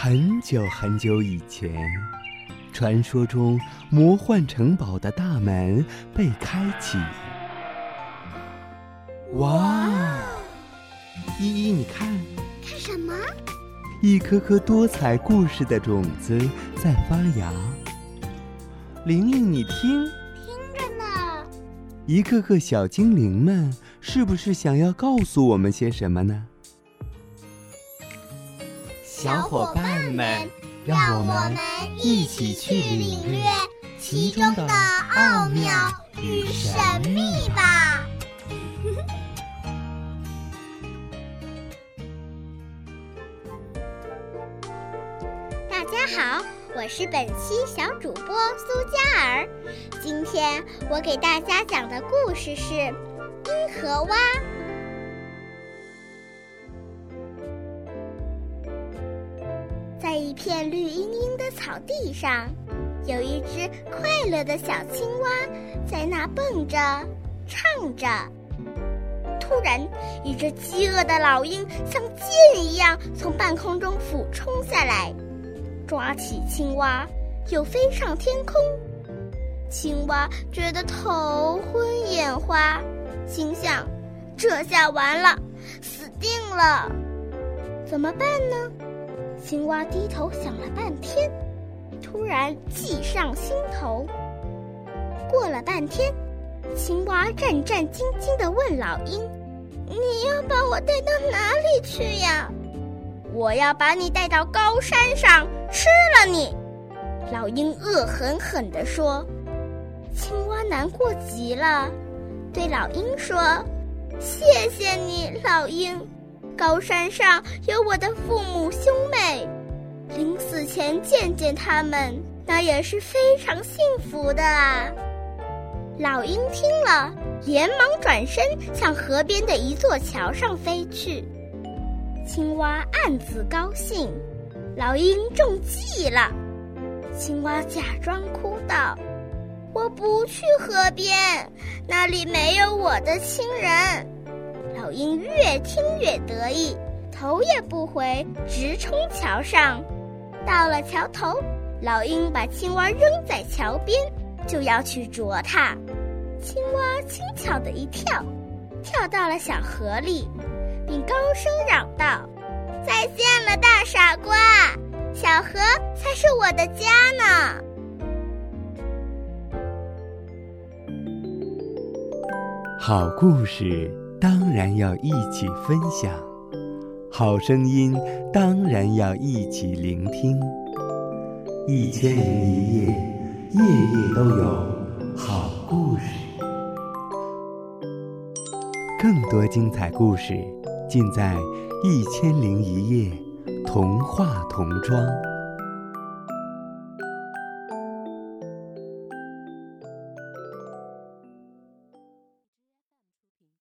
很久很久以前，传说中魔幻城堡的大门被开启。哇！依依，你看，看什么？一颗颗多彩故事的种子在发芽。玲玲，你听，听着呢。一个个小精灵们，是不是想要告诉我们些什么呢？小伙伴们，让我们一起去领略其中的奥妙与神秘吧！大家好，我是本期小主播苏嘉儿。今天我给大家讲的故事是《阴河蛙》。在一片绿茵茵的草地上，有一只快乐的小青蛙在那蹦着、唱着。突然，一只饥饿的老鹰像箭一样从半空中俯冲下来，抓起青蛙，又飞上天空。青蛙觉得头昏眼花，心想：这下完了，死定了！怎么办呢？青蛙低头想了半天，突然计上心头。过了半天，青蛙战战兢兢地问老鹰：“你要把我带到哪里去呀？”“我要把你带到高山上，吃了你。”老鹰恶狠狠地说。青蛙难过极了，对老鹰说：“谢谢你，老鹰。”高山上有我的父母兄妹，临死前见见他们，那也是非常幸福的啊。老鹰听了，连忙转身向河边的一座桥上飞去。青蛙暗自高兴，老鹰中计了。青蛙假装哭道：“我不去河边，那里没有我的亲人。”老鹰越听越得意，头也不回，直冲桥上。到了桥头，老鹰把青蛙扔在桥边，就要去啄它。青蛙轻巧的一跳，跳到了小河里，并高声嚷道：“再见了，大傻瓜！小河才是我的家呢。”好故事。当然要一起分享，好声音当然要一起聆听。一千零一夜，夜夜都有好故事。更多精彩故事尽在《一千零一夜》童话童装。